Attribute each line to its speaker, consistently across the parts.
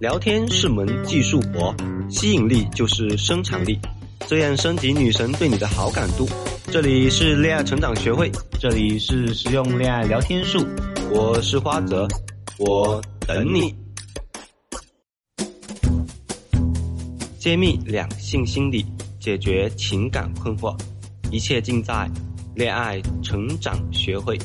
Speaker 1: 聊天是门技术活，吸引力就是生产力，这样升级女神对你的好感度。这里是恋爱成长学会，这里是实用恋爱聊天术，我是花泽，我等你。揭秘两性心理，解决情感困惑，一切尽在恋爱成长学会。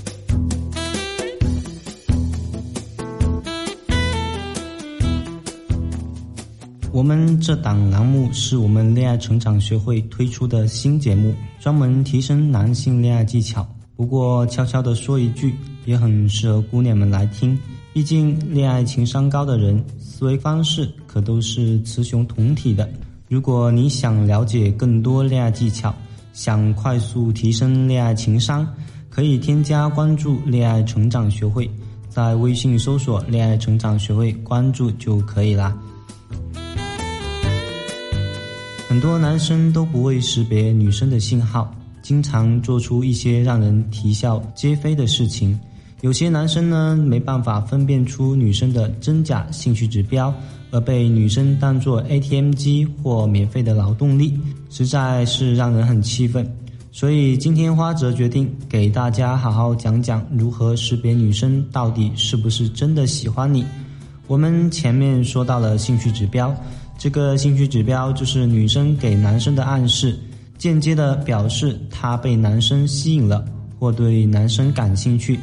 Speaker 2: 我们这档栏目是我们恋爱成长学会推出的新节目，专门提升男性恋爱技巧。不过悄悄的说一句，也很适合姑娘们来听。毕竟恋爱情商高的人，思维方式可都是雌雄同体的。如果你想了解更多恋爱技巧，想快速提升恋爱情商，可以添加关注恋爱成长学会，在微信搜索恋爱成长学会关注就可以啦。很多男生都不会识别女生的信号，经常做出一些让人啼笑皆非的事情。有些男生呢，没办法分辨出女生的真假兴趣指标，而被女生当作 ATM 机或免费的劳动力，实在是让人很气愤。所以今天花泽决定给大家好好讲讲如何识别女生到底是不是真的喜欢你。我们前面说到了兴趣指标。这个兴趣指标就是女生给男生的暗示，间接的表示她被男生吸引了或对男生感兴趣。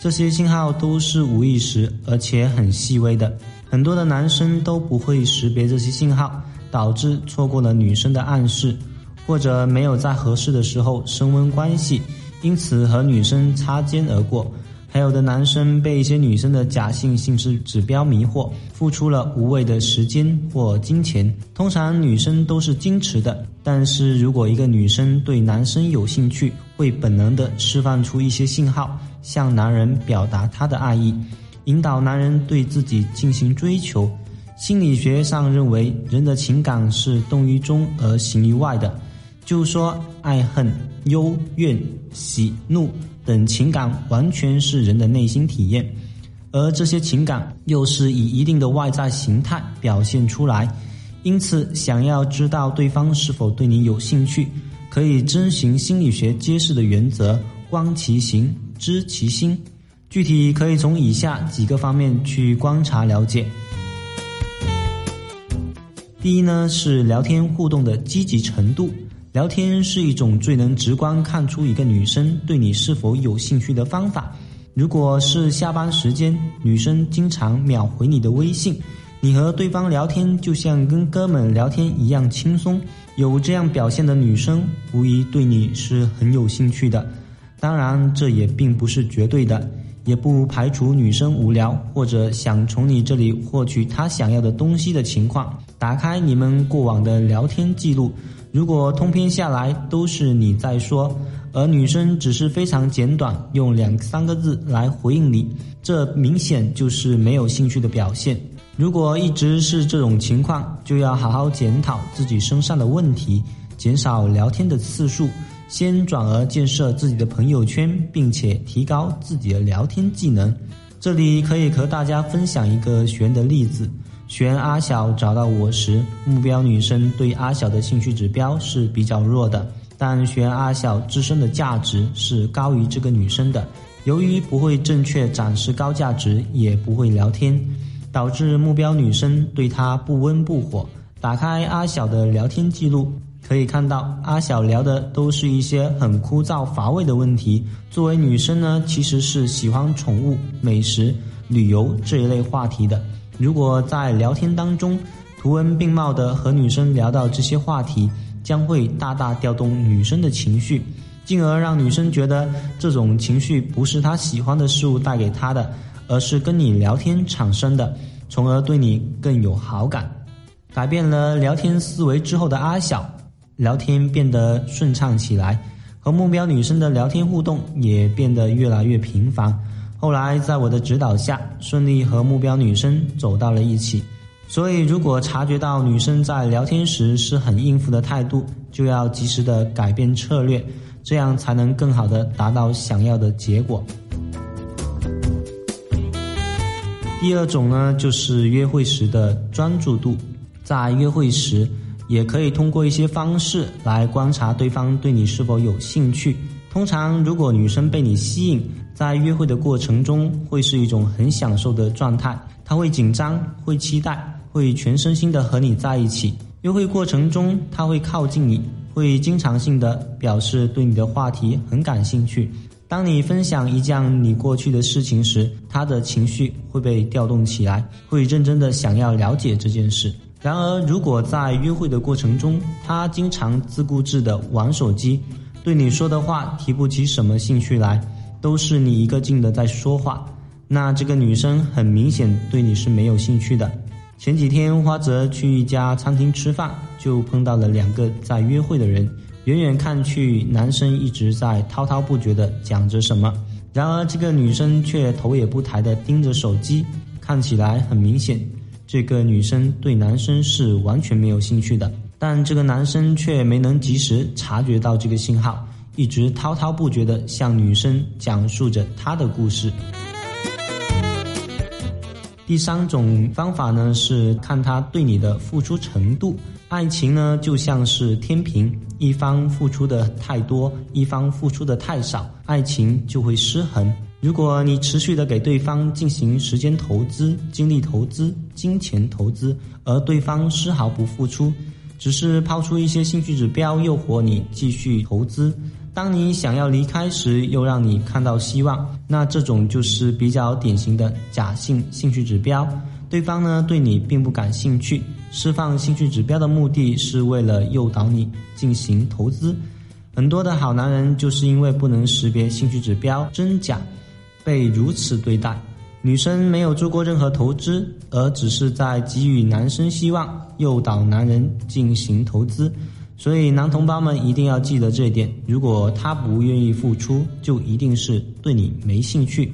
Speaker 2: 这些信号都是无意识而且很细微的，很多的男生都不会识别这些信号，导致错过了女生的暗示，或者没有在合适的时候升温关系，因此和女生擦肩而过。还有的男生被一些女生的假性性质指标迷惑，付出了无谓的时间或金钱。通常女生都是矜持的，但是如果一个女生对男生有兴趣，会本能的释放出一些信号，向男人表达她的爱意，引导男人对自己进行追求。心理学上认为，人的情感是动于中而行于外的，就是说爱恨、忧怨、喜怒。等情感完全是人的内心体验，而这些情感又是以一定的外在形态表现出来。因此，想要知道对方是否对你有兴趣，可以遵循心理学揭示的原则：观其行，知其心。具体可以从以下几个方面去观察了解。第一呢，是聊天互动的积极程度。聊天是一种最能直观看出一个女生对你是否有兴趣的方法。如果是下班时间，女生经常秒回你的微信，你和对方聊天就像跟哥们聊天一样轻松。有这样表现的女生，无疑对你是很有兴趣的。当然，这也并不是绝对的，也不排除女生无聊或者想从你这里获取她想要的东西的情况。打开你们过往的聊天记录。如果通篇下来都是你在说，而女生只是非常简短，用两三个字来回应你，这明显就是没有兴趣的表现。如果一直是这种情况，就要好好检讨自己身上的问题，减少聊天的次数，先转而建设自己的朋友圈，并且提高自己的聊天技能。这里可以和大家分享一个悬的例子。选阿小找到我时，目标女生对阿小的兴趣指标是比较弱的，但选阿小自身的价值是高于这个女生的。由于不会正确展示高价值，也不会聊天，导致目标女生对她不温不火。打开阿小的聊天记录，可以看到阿小聊的都是一些很枯燥乏味的问题。作为女生呢，其实是喜欢宠物、美食、旅游这一类话题的。如果在聊天当中图文并茂的和女生聊到这些话题，将会大大调动女生的情绪，进而让女生觉得这种情绪不是她喜欢的事物带给她的，而是跟你聊天产生的，从而对你更有好感。改变了聊天思维之后的阿小，聊天变得顺畅起来，和目标女生的聊天互动也变得越来越频繁。后来，在我的指导下，顺利和目标女生走到了一起。所以，如果察觉到女生在聊天时是很应付的态度，就要及时的改变策略，这样才能更好的达到想要的结果。第二种呢，就是约会时的专注度。在约会时，也可以通过一些方式来观察对方对你是否有兴趣。通常，如果女生被你吸引，在约会的过程中会是一种很享受的状态，他会紧张，会期待，会全身心的和你在一起。约会过程中，他会靠近你，会经常性的表示对你的话题很感兴趣。当你分享一件你过去的事情时，他的情绪会被调动起来，会认真的想要了解这件事。然而，如果在约会的过程中，他经常自顾自的玩手机，对你说的话提不起什么兴趣来，都是你一个劲的在说话，那这个女生很明显对你是没有兴趣的。前几天，花泽去一家餐厅吃饭，就碰到了两个在约会的人。远远看去，男生一直在滔滔不绝地讲着什么，然而这个女生却头也不抬地盯着手机，看起来很明显，这个女生对男生是完全没有兴趣的。但这个男生却没能及时察觉到这个信号，一直滔滔不绝地向女生讲述着他的故事。第三种方法呢，是看他对你的付出程度。爱情呢，就像是天平。一方付出的太多，一方付出的太少，爱情就会失衡。如果你持续的给对方进行时间投资、精力投资、金钱投资，而对方丝毫不付出，只是抛出一些兴趣指标诱惑你继续投资，当你想要离开时又让你看到希望，那这种就是比较典型的假性兴趣指标。对方呢对你并不感兴趣。释放兴趣指标的目的是为了诱导你进行投资。很多的好男人就是因为不能识别兴趣指标真假，被如此对待。女生没有做过任何投资，而只是在给予男生希望，诱导男人进行投资。所以男同胞们一定要记得这一点：如果他不愿意付出，就一定是对你没兴趣。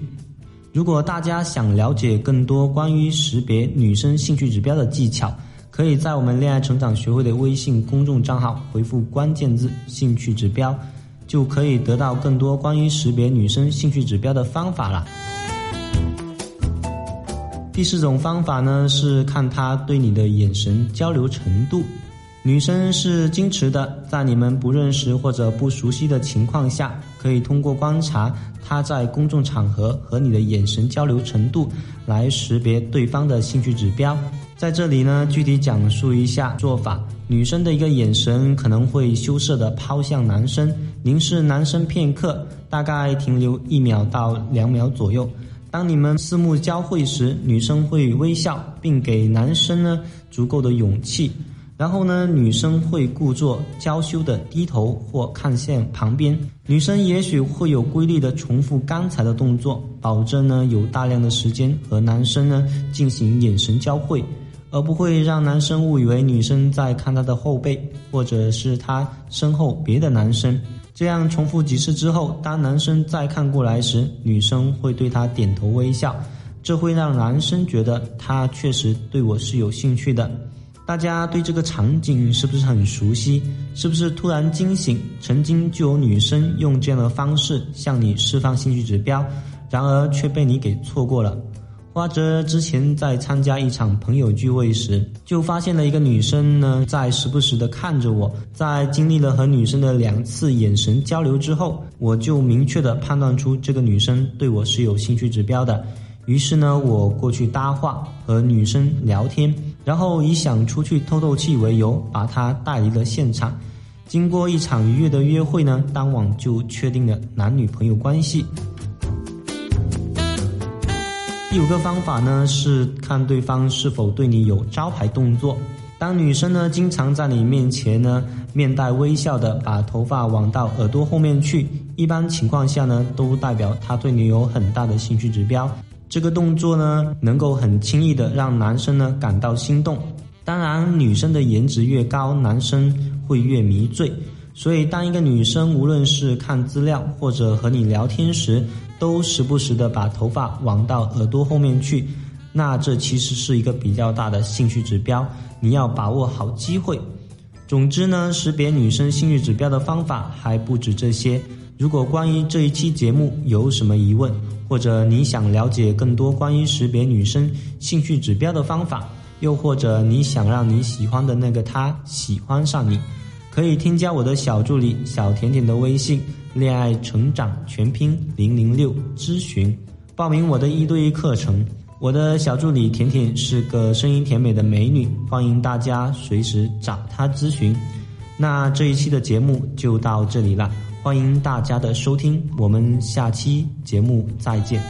Speaker 2: 如果大家想了解更多关于识别女生兴趣指标的技巧，可以在我们恋爱成长学会的微信公众账号回复关键字“兴趣指标”，就可以得到更多关于识别女生兴趣指标的方法了。第四种方法呢，是看她对你的眼神交流程度。女生是矜持的，在你们不认识或者不熟悉的情况下，可以通过观察她在公众场合和你的眼神交流程度，来识别对方的兴趣指标。在这里呢，具体讲述一下做法。女生的一个眼神可能会羞涩地抛向男生，凝视男生片刻，大概停留一秒到两秒左右。当你们四目交汇时，女生会微笑，并给男生呢足够的勇气。然后呢，女生会故作娇羞的低头或看向旁边。女生也许会有规律的重复刚才的动作，保证呢有大量的时间和男生呢进行眼神交汇。而不会让男生误以为女生在看他的后背，或者是他身后别的男生。这样重复几次之后，当男生再看过来时，女生会对他点头微笑，这会让男生觉得他确实对我是有兴趣的。大家对这个场景是不是很熟悉？是不是突然惊醒？曾经就有女生用这样的方式向你释放兴趣指标，然而却被你给错过了。花泽之前在参加一场朋友聚会时，就发现了一个女生呢，在时不时的看着我。在经历了和女生的两次眼神交流之后，我就明确的判断出这个女生对我是有兴趣指标的。于是呢，我过去搭话和女生聊天，然后以想出去透透气为由，把她带离了现场。经过一场愉悦的约会呢，当晚就确定了男女朋友关系。第五个方法呢，是看对方是否对你有招牌动作。当女生呢经常在你面前呢面带微笑的把头发往到耳朵后面去，一般情况下呢都代表她对你有很大的兴趣指标。这个动作呢能够很轻易的让男生呢感到心动。当然，女生的颜值越高，男生会越迷醉。所以，当一个女生无论是看资料或者和你聊天时，都时不时的把头发往到耳朵后面去，那这其实是一个比较大的兴趣指标，你要把握好机会。总之呢，识别女生兴趣指标的方法还不止这些。如果关于这一期节目有什么疑问，或者你想了解更多关于识别女生兴趣指标的方法，又或者你想让你喜欢的那个他喜欢上你，可以添加我的小助理小甜甜的微信“恋爱成长全拼零零六”咨询，报名我的一对一课程。我的小助理甜甜是个声音甜美的美女，欢迎大家随时找她咨询。那这一期的节目就到这里了，欢迎大家的收听，我们下期节目再见。